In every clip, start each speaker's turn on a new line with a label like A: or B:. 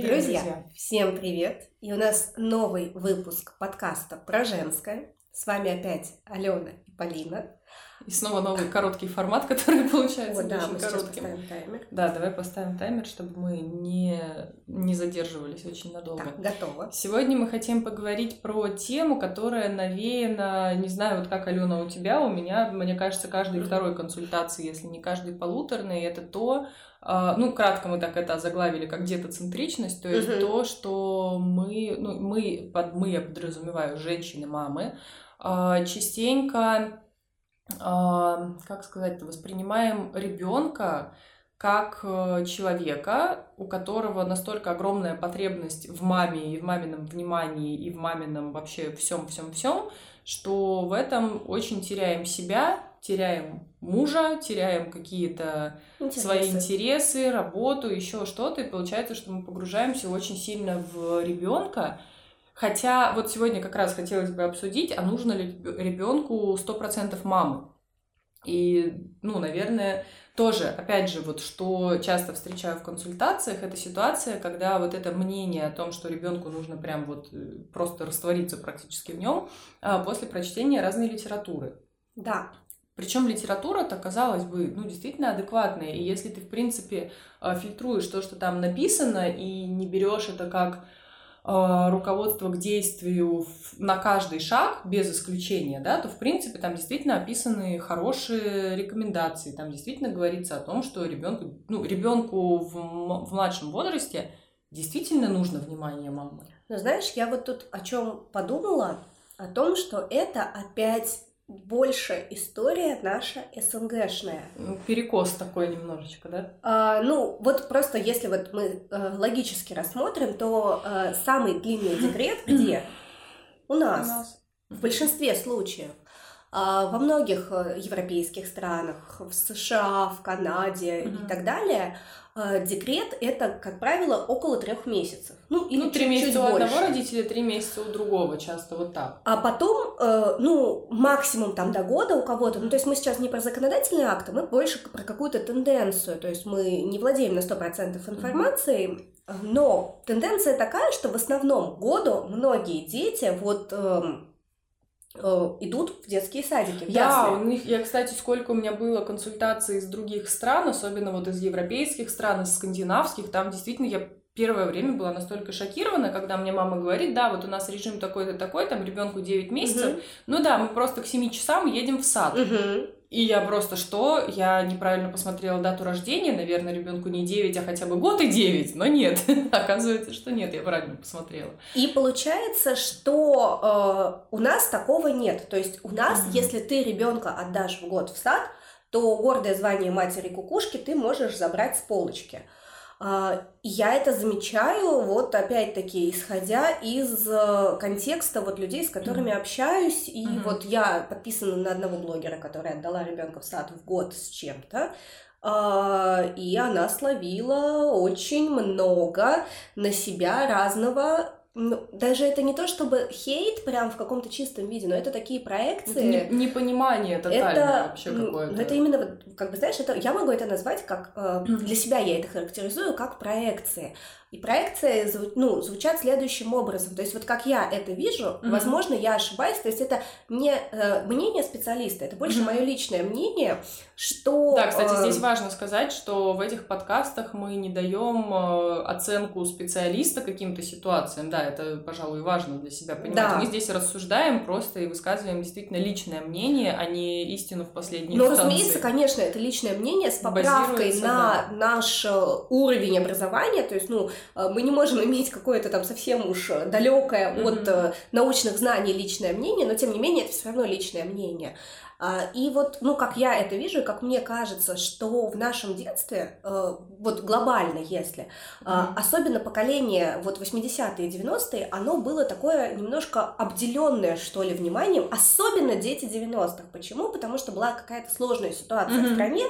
A: Привет, друзья, друзья, всем привет! И у нас новый выпуск подкаста про женское. С вами опять Алена и Полина.
B: И снова новый короткий формат, который получается
A: вот, да,
B: очень
A: мы
B: коротким.
A: поставим таймер.
B: Да, давай поставим таймер, чтобы мы не, не задерживались очень надолго.
A: Так, готово.
B: Сегодня мы хотим поговорить про тему, которая навеяна, не знаю, вот как, Алена, у тебя, у меня, мне кажется, каждой второй консультации, если не каждый полуторный, это то, а, ну, кратко мы так это заглавили, как детоцентричность, то есть то, что мы, ну, мы, под мы я подразумеваю женщины, мамы, а, частенько как сказать, воспринимаем ребенка как э, человека, у которого настолько огромная потребность в маме и в мамином внимании и в мамином вообще всем всем всем, что в этом очень теряем себя, теряем мужа, теряем какие-то свои интересы, работу, еще что-то, и получается, что мы погружаемся очень сильно в ребенка, Хотя вот сегодня как раз хотелось бы обсудить, а нужно ли ребенку 100% мамы. И, ну, наверное, тоже, опять же, вот что часто встречаю в консультациях, это ситуация, когда вот это мнение о том, что ребенку нужно прям вот э, просто раствориться практически в нем а, после прочтения разной литературы.
A: Да.
B: Причем литература-то, казалось бы, ну, действительно адекватная. И если ты, в принципе, а, фильтруешь то, что там написано, и не берешь это как Э, руководство к действию на каждый шаг, без исключения, да, то, в принципе, там действительно описаны хорошие рекомендации. Там действительно говорится о том, что ребенку, ну, ребенку в, в младшем возрасте действительно нужно внимание мамы.
A: Но знаешь, я вот тут о чем подумала, о том, что это опять больше история наша СНГшная.
B: Ну, перекос такой немножечко, да?
A: А, ну, вот просто если вот мы э, логически рассмотрим, то э, самый длинный декрет где? У нас. У нас. В большинстве случаев. А, во многих э, европейских странах, в США, в Канаде mm-hmm. и так далее, а, декрет это, как правило, около трех месяцев.
B: Ну, или ну, три месяца у одного родителя, три месяца у другого, часто вот так.
A: А потом, э, ну, максимум там до года у кого-то. Ну, то есть мы сейчас не про законодательные акты, мы больше про какую-то тенденцию. То есть мы не владеем на 100% информацией, но тенденция такая, что в основном году многие дети вот... Э, идут в детские садики. В
B: да, у них, я, кстати, сколько у меня было консультаций из других стран, особенно вот из европейских стран, из скандинавских, там действительно я первое время была настолько шокирована, когда мне мама говорит, да, вот у нас режим такой-то такой, там ребенку 9 месяцев, угу. ну да, мы просто к 7 часам едем в сад.
A: Угу.
B: И я просто что? Я неправильно посмотрела дату рождения, наверное, ребенку не 9, а хотя бы год и 9, но нет. Оказывается, что нет, я правильно посмотрела.
A: И получается, что э, у нас такого нет. То есть у нас, mm-hmm. если ты ребенка отдашь в год в сад, то гордое звание матери кукушки ты можешь забрать с полочки. А, я это замечаю, вот опять-таки, исходя из э, контекста вот людей, с которыми mm-hmm. общаюсь, и mm-hmm. вот я подписана на одного блогера, который отдала ребенка в сад в год с чем-то, а, и она словила очень много на себя разного ну, даже это не то чтобы хейт прям в каком-то чистом виде, но это такие проекции.
B: Это не, непонимание тотальное это, вообще какое-то.
A: Ну, это именно, как бы, знаешь, это, я могу это назвать как, э, для себя я это характеризую как проекции. И проекции ну, звучат следующим образом. То есть вот как я это вижу, mm-hmm. возможно, я ошибаюсь. То есть это не э, мнение специалиста, это больше mm-hmm. мое личное мнение, что...
B: Да, кстати, э... здесь важно сказать, что в этих подкастах мы не даем э, оценку специалиста каким-то ситуациям. Да, это, пожалуй, важно для себя понимать. Да. Мы здесь рассуждаем просто и высказываем действительно личное мнение, а не истину в последней
A: Но, инстанции. разумеется, конечно, это личное мнение с поправкой на да. наш э, уровень образования. То есть, ну, мы не можем иметь какое-то там совсем уж далекое mm-hmm. от э, научных знаний личное мнение, но тем не менее это все равно личное мнение. А, и вот, ну, как я это вижу, как мне кажется, что в нашем детстве, э, вот глобально, если, mm-hmm. особенно поколение вот 80-е и 90-е, оно было такое немножко обделенное, что ли, вниманием, особенно дети 90-х. Почему? Потому что была какая-то сложная ситуация mm-hmm. в стране,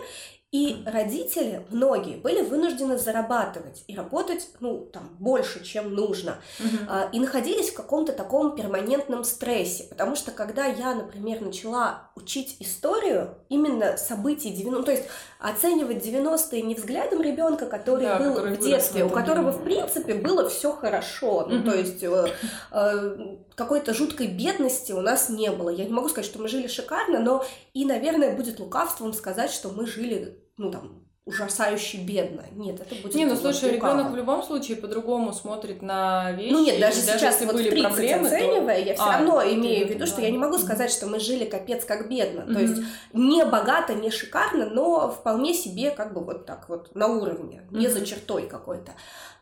A: И родители, многие, были вынуждены зарабатывать и работать, ну, там, больше, чем нужно.
B: Мгм.
A: И находились в каком-то таком перманентном стрессе. Потому что, когда я, например, начала учить историю именно событий 90 ну, то есть оценивать 90-е не взглядом ребенка, который
B: Да,
A: был
B: который
A: в детстве, у которого, в принципе, было все хорошо. Ну, то есть э, э, какой-то жуткой бедности у нас не было. Я не могу сказать, что мы жили шикарно, но и, наверное, будет лукавством сказать, что мы жили, ну, там, ужасающе бедно. Нет, это будет
B: Не, ну слушай, ребенок в любом случае по-другому смотрит на вещи.
A: Ну нет,
B: и
A: даже сейчас вот
B: были
A: в 30
B: проблемы, то-
A: оценивая, я все
B: А,
A: равно имею в виду, что
B: да.
A: я не могу сказать, что мы жили капец как бедно. То
B: Мгм.
A: есть не богато, не шикарно, но вполне себе как бы вот так вот на уровне, не за чертой какой-то.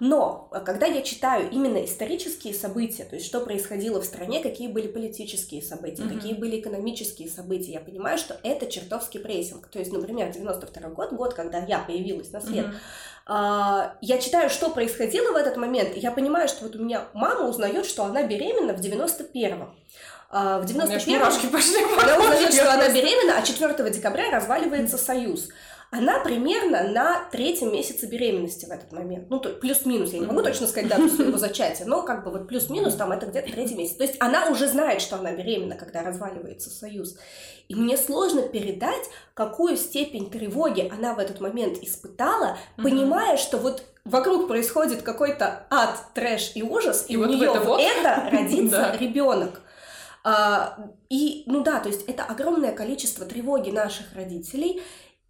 A: Но а, когда я читаю именно исторические события, то есть что происходило в стране, какие были политические события,
B: Мгм.
A: какие были экономические события, я понимаю, что это чертовский прессинг. То есть, например, 92 год, год, когда я появилась на свет,
B: Мгм.
A: а, я читаю, что происходило в этот момент, и я понимаю, что вот у меня мама узнает, что она беременна в 91-м. А, в
B: У меня аж
A: 91-м
B: мурашки пошли.
A: она узнает, что
B: Я
A: она беременна, а 4 декабря разваливается союз. Она примерно на третьем месяце беременности в этот момент. Ну, то плюс-минус, я не могу точно сказать дату своего зачатия, но как бы вот плюс-минус там это где-то третий месяц. То есть она уже знает, что она беременна, когда разваливается союз. И мне сложно передать, какую степень тревоги она в этот момент испытала,
B: Мгм.
A: понимая, что вот вокруг происходит какой-то ад, трэш и ужас, и,
B: И
A: у
B: вот
A: нее
B: это вот.
A: это родится ребенок. А, и, ну да, то есть это огромное количество тревоги наших родителей.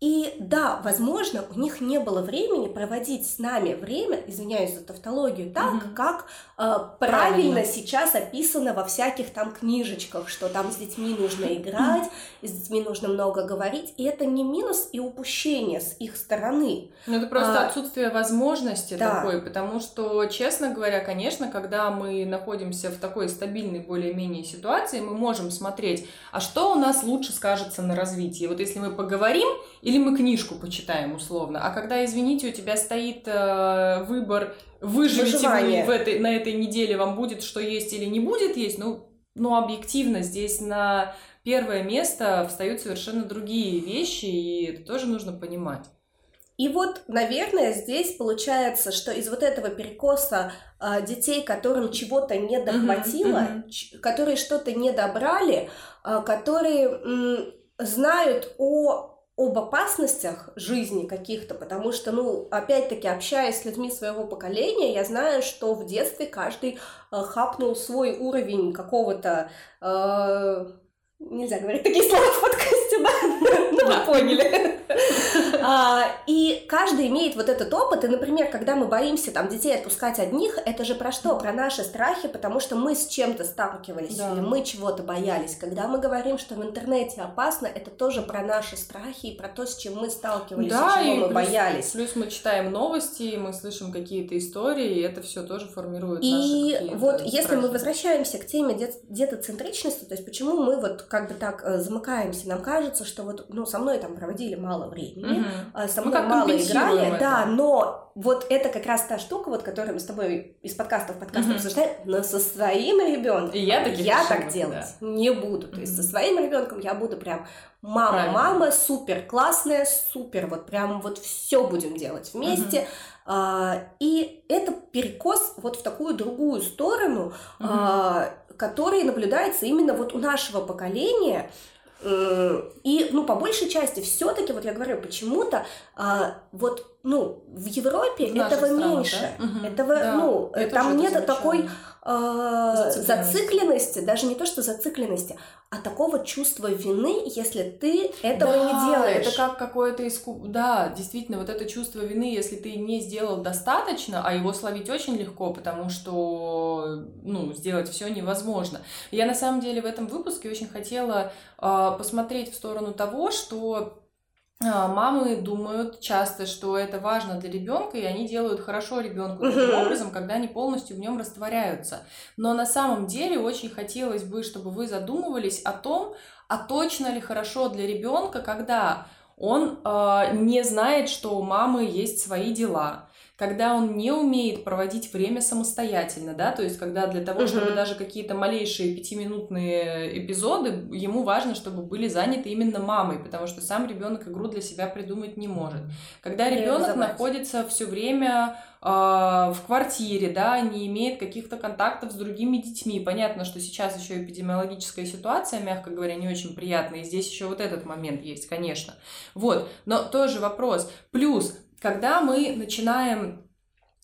A: И да, возможно, у них не было времени проводить с нами время, извиняюсь за тавтологию, так,
B: Мгм.
A: как э, правильно,
B: Правильно.
A: сейчас описано во всяких там книжечках, что там с детьми нужно играть, с детьми нужно много говорить. И это не минус и упущение с их стороны.
B: Ну, это просто
A: А,
B: отсутствие возможности
A: да.
B: такой, потому что, честно говоря, конечно, когда мы находимся в такой стабильной более-менее ситуации, мы можем смотреть, а что у нас лучше скажется на развитии. Вот если мы поговорим или мы книжку почитаем условно, а когда, извините, у тебя стоит э, выбор, выживете вы в этой, на этой неделе, вам будет что есть или не будет есть, ну, ну, объективно здесь на первое место встают совершенно другие вещи, и это тоже нужно понимать.
A: И вот, наверное, здесь получается, что из вот этого перекоса а, детей, которым чего-то не дохватило,
B: мгм.
A: ч- которые что-то не добрали, а, которые м, знают о об опасностях жизни каких-то, потому что, ну, опять-таки, общаясь с людьми своего поколения, я знаю, что в детстве каждый э, хапнул свой уровень какого-то... э, нельзя говорить такие слова в подкасте, да? Ну, вы поняли. А, И каждый имеет вот этот опыт, и, например, когда мы боимся там детей отпускать одних, это же про что? Про наши страхи, потому что мы с чем-то сталкивались,
B: Да.
A: или мы чего-то боялись. Когда мы говорим, что в интернете опасно, это тоже про наши страхи и про то, с чем мы сталкивались,
B: Да,
A: и чего
B: и
A: мы
B: плюс-
A: боялись.
B: Плюс мы читаем новости, мы слышим какие-то истории, и это все тоже формирует наши
A: И
B: какие-то
A: вот если мы
B: страхи.
A: возвращаемся к теме дет- детоцентричности, то есть почему мы вот как бы так э, замыкаемся, нам кажется, что вот, ну, со мной там проводили мало времени,
B: Мгм.
A: а, со мной
B: как
A: мало играли,
B: это.
A: да, но вот это как раз та штука, вот, которую мы с тобой из подкаста в подкаст
B: Мгм.
A: обсуждаем, но со своим ребенком
B: И я таких
A: я так делать не буду. То есть со своим ребенком я буду прям мама,
B: Правильно.
A: мама, супер классная, супер, вот прям вот все будем делать вместе. А, и это перекос вот в такую другую сторону,
B: Мгм.
A: а, который наблюдается именно вот у нашего поколения. М, И, ну, по большей части, все-таки, вот я говорю, почему-то, а, вот, ну, в Европе
B: В
A: этого
B: странах,
A: меньше.
B: да?
A: Этого,
B: Да,
A: ну,
B: я
A: там нет
B: замечаю.
A: такой а,
B: Зацикленности.
A: зацикленности, даже не то, что зацикленности, а такого чувства вины, если ты этого
B: Да,
A: не делаешь.
B: Это как какое-то иску... Да, действительно, вот это чувство вины, если ты не сделал достаточно, а его словить очень легко, потому что, ну, сделать все невозможно. Я на самом деле в этом выпуске очень хотела а, посмотреть в сторону того, что Мамы думают часто, что это важно для ребенка, и они делают хорошо ребенку таким образом, когда они полностью в нем растворяются. Но на самом деле очень хотелось бы, чтобы вы задумывались о том, а точно ли хорошо для ребенка, когда он э, не знает, что у мамы есть свои дела, когда он не умеет проводить время самостоятельно, да, то есть когда для того, чтобы uh-huh. даже какие-то малейшие пятиминутные эпизоды, ему важно, чтобы были заняты именно мамой, потому что сам ребенок игру для себя придумать не может. Когда ребенок находится все время э, в квартире, да, не имеет каких-то контактов с другими детьми, понятно, что сейчас еще эпидемиологическая ситуация, мягко говоря, не очень приятная, и здесь еще вот этот момент есть, конечно. Вот, но тоже вопрос. Плюс когда мы начинаем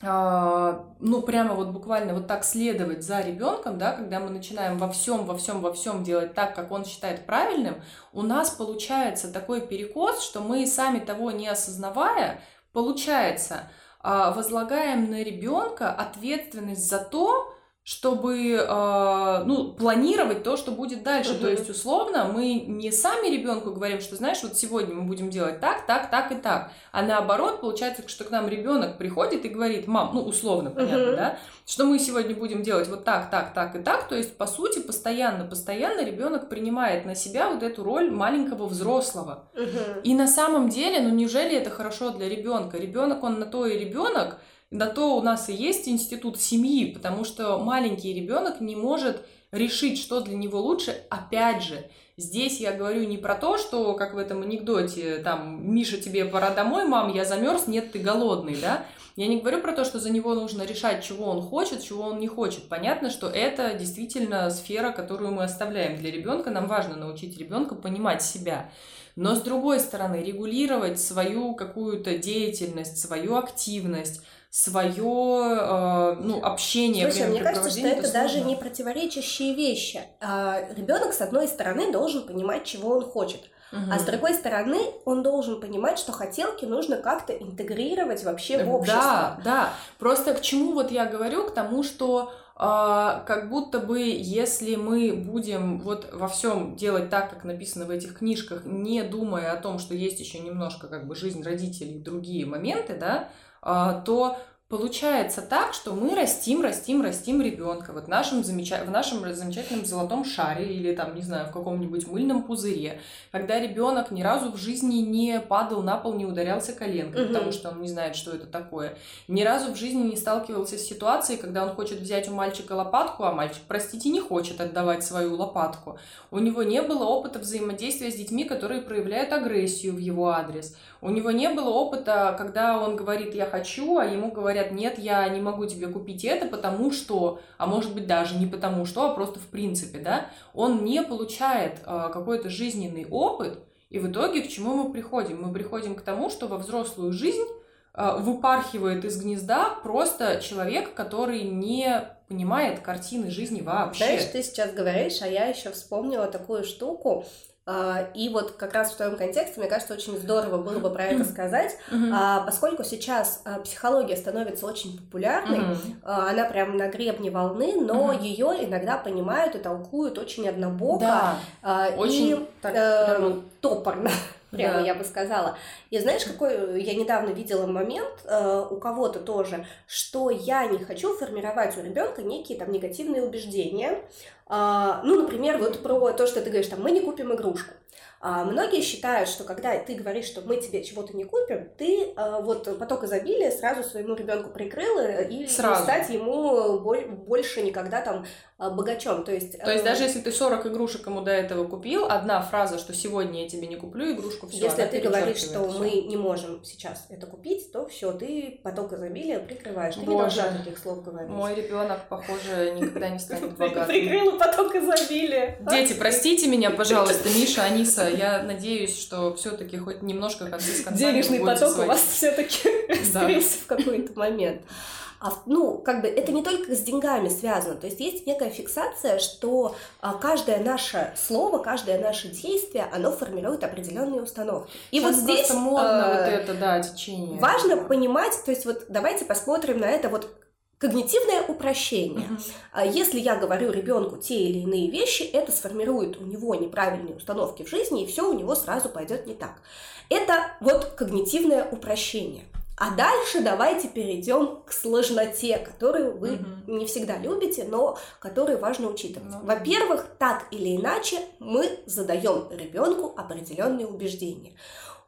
B: а, ну, прямо вот буквально вот так следовать за ребенком, да, когда мы начинаем во всем, во всем, во всем делать так, как он считает правильным, у нас получается такой перекос, что мы сами того не осознавая, получается, а, возлагаем на ребенка ответственность за то, чтобы э, ну, планировать то, что будет дальше. Uh-huh. То есть, условно, мы не сами ребенку говорим, что, знаешь, вот сегодня мы будем делать так, так, так и так. А наоборот, получается, что к нам ребенок приходит и говорит, мам, ну, условно, понятно, uh-huh. да, что мы сегодня будем делать вот так, так, так и так. То есть, по сути, постоянно, постоянно ребенок принимает на себя вот эту роль маленького взрослого. Uh-huh. И на самом деле, ну, неужели это хорошо для ребенка? Ребенок, он на то и ребенок, на то у нас и есть институт семьи, потому что маленький ребенок не может решить, что для него лучше. Опять же, здесь я говорю не про то, что, как в этом анекдоте, там, Миша, тебе пора домой, мам, я замерз, нет, ты голодный, да? Я не говорю про то, что за него нужно решать, чего он хочет, чего он не хочет. Понятно, что это действительно сфера, которую мы оставляем для ребенка. Нам важно научить ребенка понимать себя. Но с другой стороны, регулировать свою какую-то деятельность, свою активность, свое э, ну, общение.
A: Слушай, мне кажется, что это, даже не противоречащие вещи. А, ребенок, с одной стороны, должен понимать, чего он хочет. Угу. А с другой стороны, он должен понимать, что хотелки нужно как-то интегрировать вообще в общество.
B: Да, да. Просто к чему вот я говорю? К тому, что Uh, как будто бы, если мы будем вот во всем делать так, как написано в этих книжках, не думая о том, что есть еще немножко как бы жизнь родителей и другие моменты, да, а, то Получается так, что мы растим, растим, растим ребенка вот в нашем, замеча... в нашем замечательном золотом шаре или там, не знаю, в каком-нибудь мыльном пузыре, когда ребенок ни разу в жизни не падал на пол, не ударялся коленкой, угу. потому что он не знает, что это такое. Ни разу в жизни не сталкивался с ситуацией, когда он хочет взять у мальчика лопатку, а мальчик, простите, не хочет отдавать свою лопатку. У него не было опыта взаимодействия с детьми, которые проявляют агрессию в его адрес. У него не было опыта, когда он говорит «я хочу», а ему говорят «нет, я не могу тебе купить это, потому что», а может быть даже не потому что, а просто в принципе, да, он не получает э, какой-то жизненный опыт, и в итоге к чему мы приходим? Мы приходим к тому, что во взрослую жизнь э, выпархивает из гнезда просто человек, который не понимает картины жизни вообще.
A: Знаешь, ты сейчас говоришь, а я еще вспомнила такую штуку. А, и вот как раз в твоем контексте, мне кажется, очень здорово было бы про это сказать, mm-hmm. поскольку сейчас а, психология становится очень популярной, mm-hmm. она прям на гребне волны, но mm-hmm. ее иногда понимают и толкуют очень однобоко
B: да, очень
A: и так, э, топорно. Прямо да. я бы сказала. И знаешь, какой я недавно видела момент э, у кого-то тоже, что я не хочу формировать у ребенка некие там негативные убеждения, а, ну, например, вот про то, что ты говоришь, там, мы не купим игрушку. А многие считают, что когда ты говоришь, что мы тебе чего-то не купим, ты а, вот поток изобилия сразу своему ребенку прикрыл э, и сразу. стать ему больше никогда там богачом. То есть,
B: То есть э, даже если ты 40 игрушек ему до этого купил, одна фраза, что сегодня я тебе не куплю игрушку, все.
A: Если ты говоришь, что мы не можем сейчас это купить, то все, ты поток изобилия прикрываешь. Ты Боже. не должна таких слов говорить.
B: Мой ребенок, похоже, никогда не станет богатым.
A: Прикрыла поток изобилия.
B: Дети, простите меня, пожалуйста, Миша, Аниса, я надеюсь, что все-таки хоть немножко концы с концами
A: Денежный поток у вас все-таки скрылся в какой-то момент. А, ну, как бы это не только с деньгами связано, то есть есть некая фиксация, что а, каждое наше слово, каждое наше действие, оно формирует определенные установки.
B: И Сейчас вот здесь модно э, вот это, да, течение.
A: Важно понимать, то есть вот давайте посмотрим на это вот Когнитивное упрощение. Uh-huh. Если я говорю ребенку те или иные вещи, это сформирует у него неправильные установки в жизни, и все у него сразу пойдет не так. Это вот когнитивное упрощение. А дальше давайте перейдем к сложноте, которую вы угу. не всегда любите, но которую важно учитывать. Ну, Во-первых, так или иначе мы задаем ребенку определенные убеждения.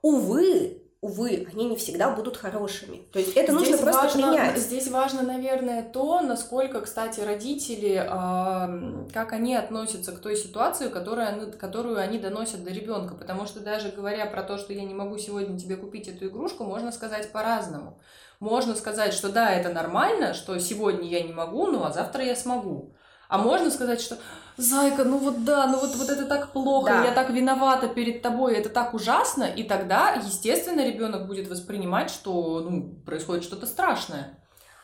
A: Увы, увы, они не всегда будут хорошими. То есть это
B: здесь
A: нужно просто
B: важно,
A: принять.
B: Здесь важно, наверное, то, насколько, кстати, родители, э, как они относятся к той ситуации, которую они, которую они доносят до ребенка. Потому что даже говоря про то, что я не могу сегодня тебе купить эту игрушку, можно сказать по-разному. Можно сказать, что да, это нормально, что сегодня я не могу, ну а завтра я смогу. А можно сказать, что Зайка, ну вот да, ну вот, вот это так плохо,
A: Да.
B: я так виновата перед тобой, это так ужасно, и тогда, естественно, ребенок будет воспринимать, что ну, происходит что-то страшное.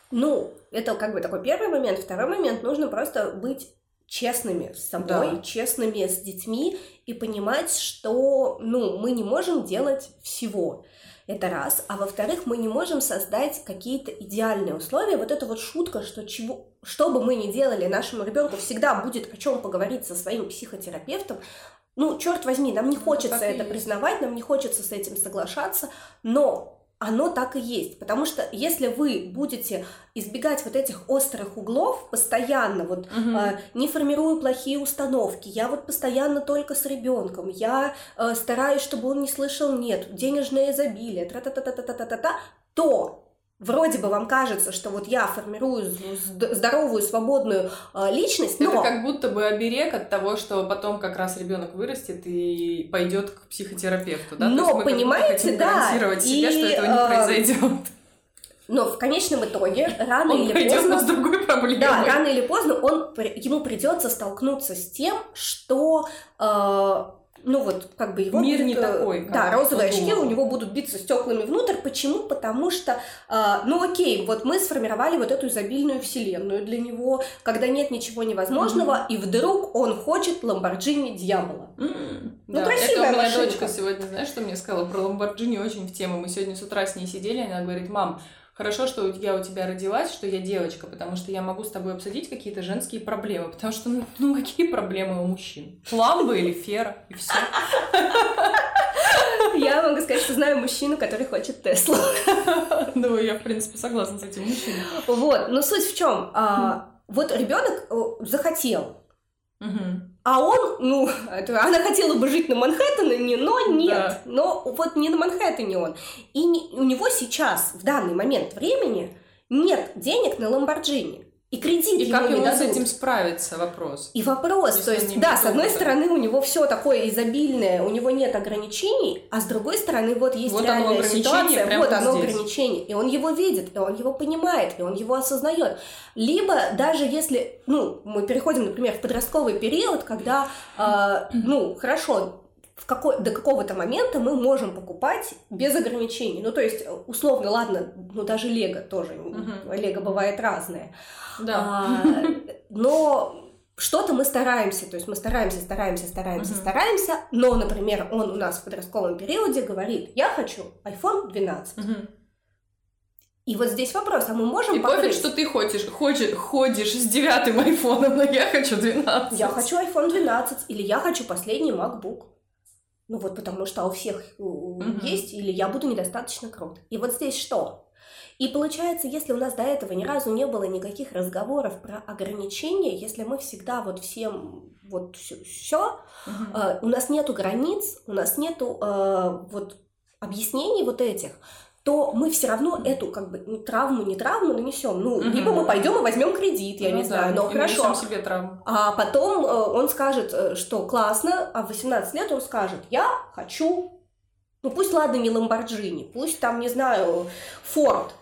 A: Ну, это как бы такой первый момент. Второй момент, нужно просто быть честными с собой,
B: Да.
A: честными с детьми и понимать, что, ну, мы не можем делать всего. Это раз. А во-вторых, мы не можем создать какие-то идеальные условия. Вот эта вот шутка, что чего, что бы мы ни делали, нашему ребенку всегда будет о чем поговорить со своим психотерапевтом. Ну, черт возьми, нам не
B: Ну,
A: хочется
B: и
A: это признавать, нам не хочется с этим соглашаться, но оно так и есть. Потому что если вы будете избегать вот этих острых углов постоянно, вот э, не формирую плохие установки, я вот постоянно только с ребенком, я э, стараюсь, чтобы он не слышал нет, денежное изобилие, тра-та-та-та-та-та-та, то вроде бы вам кажется, что вот я формирую здоровую, свободную э, личность, но...
B: Это как будто бы оберег от того, что потом как раз ребенок вырастет и пойдет к психотерапевту, да?
A: Но,
B: мы
A: понимаете, да,
B: гарантировать себе, что
A: и,
B: этого не
A: э,
B: произойдет.
A: Но в конечном итоге, рано
B: Он
A: или поздно...
B: но с другой проблемой.
A: Да, рано или поздно он, ему придется столкнуться с тем, что, э, ну вот, как бы его
B: Мир
A: будет,
B: не такой, как
A: да, розовые очки
B: думал.
A: у него будут биться стеклами внутрь. Почему? Потому что, э, ну окей, вот мы сформировали вот эту изобильную вселенную для него, когда нет ничего невозможного, и вдруг он хочет Ламборджини дьявола.
B: М,
A: Ну,
B: да.
A: красивая
B: Это у меня
A: машинка.
B: дочка сегодня, знаешь, что мне сказала про Ламборджини очень в тему. Мы сегодня с утра с ней сидели, она говорит, мам, хорошо, что я у тебя родилась, что я девочка, потому что я могу с тобой обсудить какие-то женские проблемы, потому что, ну, ну, какие проблемы у мужчин? Ламба или фера, и все.
A: Я могу сказать, что знаю мужчину, который хочет Теслу.
B: Ну, я, в принципе, согласна с этим мужчиной.
A: Вот, но суть в чем? Вот ребенок э, захотел. А он, ну, это, она хотела бы жить на Манхэттене, но нет.
B: Да.
A: Но вот не на Манхэттене он. И не- у него сейчас, в данный момент времени, нет денег на Ламборджини. И кредит
B: И как ему с
A: дадут.
B: этим справиться, вопрос.
A: И вопрос,
B: Если
A: то есть, да, с одной стороны у него все такое изобильное, у него нет ограничений, а с другой стороны вот есть
B: Вот
A: реальная ситуация, вот оно
B: здесь.
A: ограничение, и он его видит, и он его понимает, и он его осознает. Либо даже если, ну, мы переходим, например, в подростковый период, когда, э, ну, хорошо, в какой, до какого-то момента мы можем покупать без ограничений. Ну, то есть, условно, ладно, ну, даже Лего тоже,
B: Мгм.
A: Лего бывает разное.
B: Да.
A: А, но что-то мы стараемся, то есть мы стараемся, стараемся, стараемся,
B: Мгм.
A: стараемся, но, например, он у нас в подростковом периоде говорит, я хочу iPhone 12.
B: Мгм.
A: И вот здесь вопрос, а мы можем
B: И пофиг,
A: покрыть?
B: что ты хочешь, хочешь, ходишь с девятым айфоном, но я хочу 12.
A: Я хочу iPhone 12 или я хочу последний MacBook. Ну вот потому что у всех э,
B: Мгм.
A: есть, или я буду недостаточно крут. И вот здесь что? И получается, если у нас до этого ни разу не было никаких разговоров про ограничения, если мы всегда вот всем вот все,
B: Мгм.
A: у нас нету границ, у нас нету э, вот объяснений вот этих, то мы все равно эту как бы ну, травму, не травму нанесем. Ну,
B: Мгм.
A: либо мы пойдем и возьмем кредит, я
B: Ну
A: не
B: да,
A: знаю, но хорошо.
B: себе травму.
A: А потом э, он скажет, э, что классно, а в 18 лет он скажет, я хочу, ну пусть ладно не Ламборджини, пусть там, не знаю, Форд.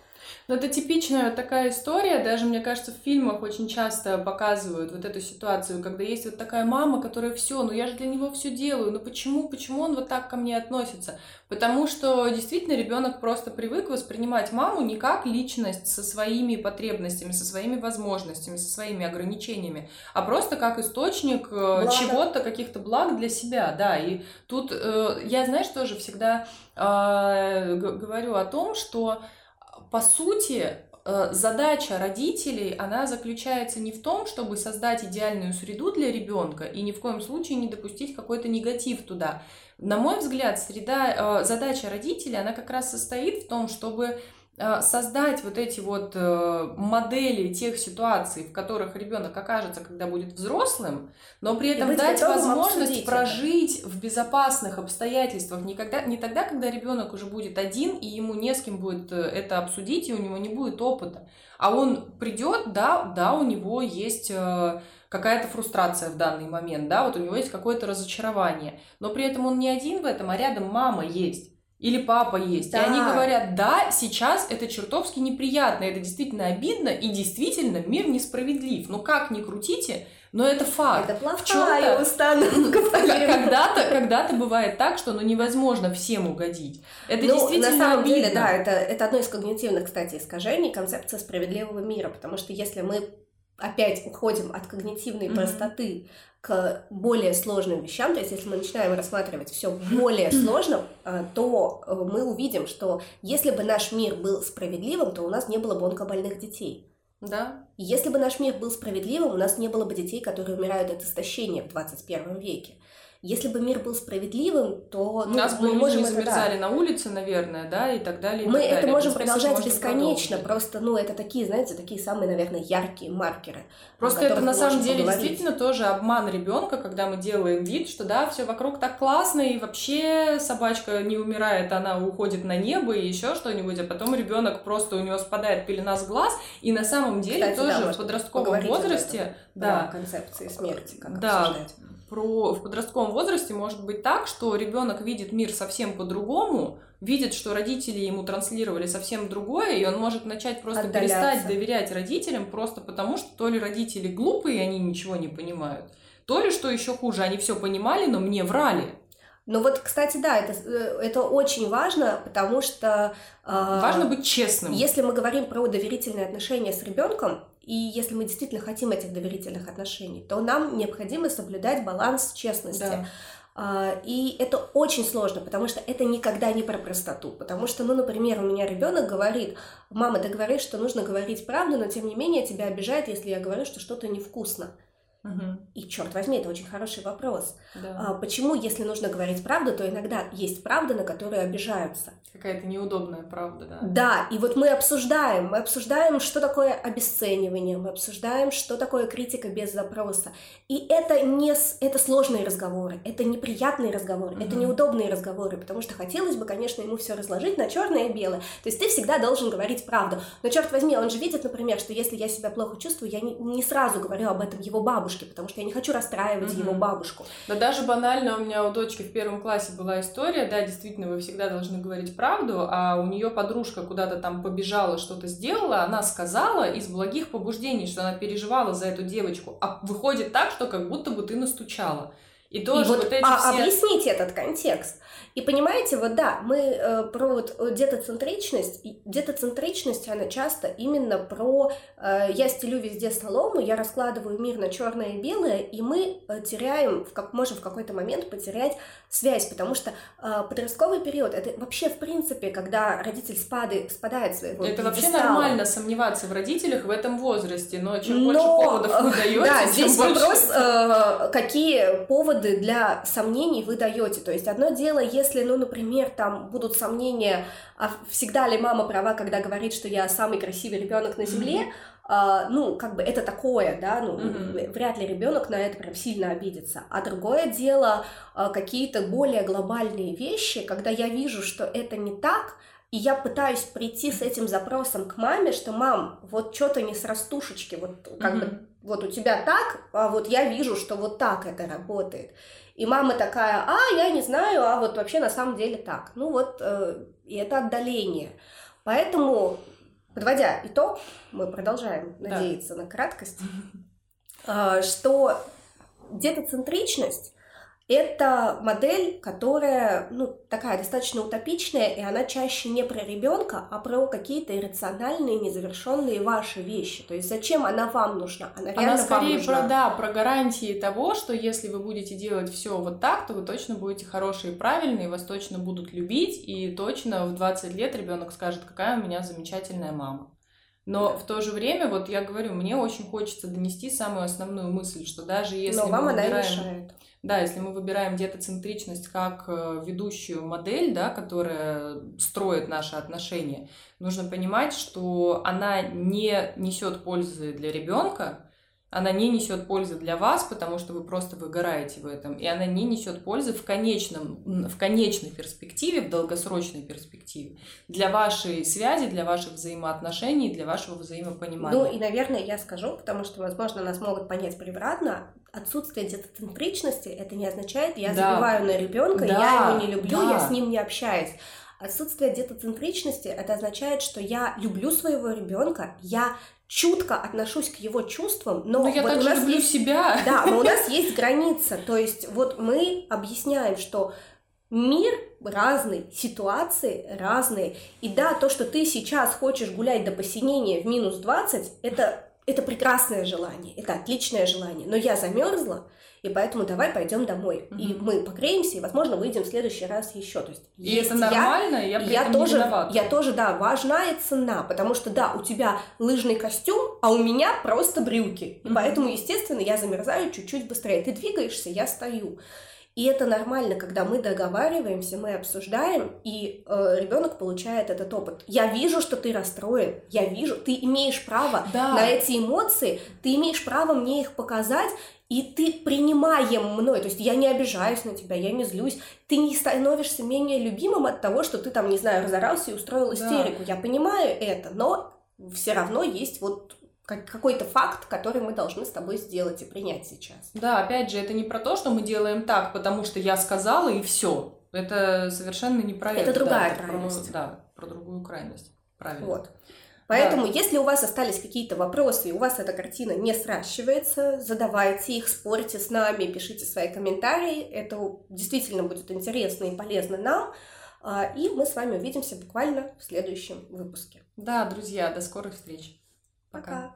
B: Но это типичная такая история, даже, мне кажется, в фильмах очень часто показывают вот эту ситуацию, когда есть вот такая мама, которая все, ну я же для него все делаю, ну почему, почему он вот так ко мне относится? Потому что действительно ребенок просто привык воспринимать маму не как личность со своими потребностями, со своими возможностями, со своими ограничениями, а просто как источник э, чего-то, каких-то благ для себя, да. И тут э, я, знаешь, тоже всегда э, говорю о том, что по сути, э, задача родителей, она заключается не в том, чтобы создать идеальную среду для ребенка и ни в коем случае не допустить какой-то негатив туда. На мой взгляд, среда, э, задача родителей, она как раз состоит в том, чтобы создать вот эти вот э, модели тех ситуаций, в которых ребенок окажется, когда будет взрослым, но при этом дать возможность прожить это. в безопасных обстоятельствах. Никогда, не тогда, когда ребенок уже будет один, и ему не с кем будет э, это обсудить, и у него не будет опыта. А он придет, да, да, у него есть какая-то фрустрация в данный момент, да, вот у него есть какое-то разочарование, но при этом он не один в этом, а рядом мама есть. Или папа есть. Да. И они говорят, да, сейчас это чертовски неприятно, это действительно обидно, и действительно мир несправедлив. Но как ни крутите, но это факт.
A: Это плохая установка.
B: Когда-то, когда-то бывает так, что ну, невозможно всем угодить. Это ну, действительно
A: на самом
B: обидно.
A: деле, да, это, это одно из когнитивных, кстати, искажений, концепция справедливого мира, потому что если мы опять уходим от когнитивной mm-hmm. простоты к более сложным вещам, то есть если мы начинаем рассматривать все более сложно, э, то э, мы увидим, что если бы наш мир был справедливым, то у нас не было бы онкобольных детей.
B: Да.
A: Если бы наш мир был справедливым, у нас не было бы детей, которые умирают от истощения в 21 веке. Если бы мир был справедливым, то
B: ну, нас мы бы можем не замерзали это, да. на улице, наверное, да, и так далее. И
A: мы
B: так
A: это
B: далее.
A: можем продолжать бесконечно, просто, ну, это такие, знаете, такие самые, наверное, яркие маркеры.
B: Просто это на самом деле поговорить. действительно тоже обман ребенка, когда мы делаем вид, что да, все вокруг так классно, и вообще собачка не умирает, она уходит на небо и еще что-нибудь, а потом ребенок просто у него спадает пелена с глаз, и на самом деле Кстати, тоже да, в подростковом возрасте,
A: да, концепции смерти, как
B: да, обсуждать про в подростковом возрасте может быть так, что ребенок видит мир совсем по-другому, видит, что родители ему транслировали совсем другое, и он может начать просто Отдаляться. перестать доверять родителям просто потому, что то ли родители глупые, и они ничего не понимают, то ли, что еще хуже, они все понимали, но мне врали.
A: Ну вот, кстати, да, это, э, это очень важно, потому что...
B: Э, важно быть честным.
A: Если мы говорим про доверительные отношения с ребенком, и если мы действительно хотим этих доверительных отношений, то нам необходимо соблюдать баланс честности. Да. А, и это очень сложно, потому что это никогда не про простоту. Потому что, ну, например, у меня ребенок говорит, мама, ты говоришь, что нужно говорить правду, но тем не менее тебя обижает, если я говорю, что что-то невкусно.
B: Угу.
A: И черт возьми, это очень хороший вопрос.
B: Да.
A: А, почему, если нужно говорить правду, то иногда есть правда, на которую обижаются?
B: Какая-то неудобная правда, да.
A: Да, и вот мы обсуждаем, мы обсуждаем, что такое обесценивание, мы обсуждаем, что такое критика без запроса. И это не это сложные разговоры, это неприятные разговоры, угу. это неудобные разговоры, потому что хотелось бы, конечно, ему все разложить на черное и белое. То есть ты всегда должен говорить правду. Но черт возьми, он же видит, например, что если я себя плохо чувствую, я не, не сразу говорю об этом его бабушке бабушке, потому что я не хочу расстраивать mm-hmm. его бабушку.
B: Да даже банально у меня у дочки в первом классе была история, да, действительно, вы всегда должны говорить правду, а у нее подружка куда-то там побежала, что-то сделала, она сказала из благих побуждений, что она переживала за эту девочку, а выходит так, что как будто бы ты настучала.
A: И тоже и вот, вот эти а, все... объясните этот контекст. И понимаете, вот да, мы э, про вот э, детоцентричность, детоцентричность, она часто именно про э, я стелю везде солому, я раскладываю мир на черное и белое, и мы э, теряем, как можем в какой-то момент потерять связь, потому что э, подростковый период, это вообще в принципе, когда родитель спады, спадает своего
B: Это вообще нормально сомневаться в родителях в этом возрасте, но чем но, больше поводов вы даете,
A: да, здесь
B: больше...
A: вопрос, э, какие поводы для сомнений вы даете, то есть одно дело, если ну, например, там будут сомнения, а всегда ли мама права, когда говорит, что я самый красивый ребенок на земле, mm-hmm. а, ну, как бы это такое, да, ну, mm-hmm. вряд ли ребенок на это прям сильно обидится. А другое дело, а, какие-то более глобальные вещи, когда я вижу, что это не так, и я пытаюсь прийти с этим запросом к маме, что мам, вот что-то не с растушечки, вот как mm-hmm. бы вот у тебя так, а вот я вижу, что вот так это работает. И мама такая, а, я не знаю, а вот вообще на самом деле так. Ну вот, э, и это отдаление. Поэтому, подводя итог, мы продолжаем да. надеяться на краткость, э, что детоцентричность это модель, которая, ну, такая достаточно утопичная, и она чаще не про ребенка, а про какие-то иррациональные, незавершенные ваши вещи. То есть зачем она вам нужна?
B: Она, реально она скорее вам нужна. про, да, про гарантии того, что если вы будете делать все вот так, то вы точно будете хорошие и правильные, вас точно будут любить, и точно в 20 лет ребенок скажет, какая у меня замечательная мама. Но в то же время, вот я говорю, мне очень хочется донести самую основную мысль, что даже если
A: Но
B: мы
A: вам она
B: выбираем...
A: мешает.
B: Да, если мы выбираем детоцентричность как э, ведущую модель, да, которая строит наши отношения, нужно понимать, что она не несет пользы для ребенка, она не несет пользы для вас, потому что вы просто выгораете в этом, и она не несет пользы в, конечном, в конечной перспективе, в долгосрочной перспективе для вашей связи, для ваших взаимоотношений, для вашего взаимопонимания.
A: Ну и, наверное, я скажу, потому что, возможно, нас могут понять превратно, отсутствие детоцентричности это не означает, я
B: Да.
A: забиваю на ребенка,
B: Да,
A: я его не люблю,
B: да.
A: я с ним не общаюсь. Отсутствие детоцентричности это означает, что я люблю своего ребенка, я чутко отношусь к его чувствам, но
B: Ну, я
A: вот у
B: также
A: нас
B: люблю
A: есть
B: себя.
A: Да, но у нас есть граница. То есть вот мы объясняем, что мир разный, ситуации разные. И да, то, что ты сейчас хочешь гулять до посинения в минус 20, это, это прекрасное желание, это отличное желание. Но я замерзла, и поэтому давай пойдем домой. И
B: Мгм.
A: мы погреемся, и, возможно, выйдем в следующий раз еще. То есть,
B: И
A: есть
B: это
A: я,
B: нормально, и я при
A: я
B: этом
A: тоже,
B: не виновата.
A: я тоже, да, важна и цена, потому что, да, у тебя лыжный костюм, а у меня просто брюки. И поэтому, естественно, я замерзаю чуть-чуть быстрее. Ты двигаешься, я стою. И это нормально, когда мы договариваемся, мы обсуждаем, и ребенок получает этот опыт. Я вижу, что ты расстроен, я вижу, ты имеешь право
B: Да.
A: на эти эмоции, ты имеешь право мне их показать, и ты принимаем мной, то есть я не обижаюсь на тебя, я не злюсь, ты не становишься менее любимым от того, что ты там, не знаю, разорался и устроил
B: Да.
A: истерику. Я понимаю это, но все равно есть вот какой-то факт, который мы должны с тобой сделать и принять сейчас.
B: Да, опять же, это не про то, что мы делаем так, потому что я сказала и все. Это совершенно не про
A: Это
B: это.
A: другая
B: да, это про-
A: крайность.
B: да, про другую крайность. Правильно.
A: Вот. Поэтому, если у вас остались какие-то вопросы, и у вас эта картина не сращивается, задавайте их, спорьте с нами, пишите свои комментарии. Это действительно будет интересно и полезно нам. А, И мы с вами увидимся буквально в следующем выпуске.
B: Да, друзья, до скорых встреч. Пока.
A: Пока.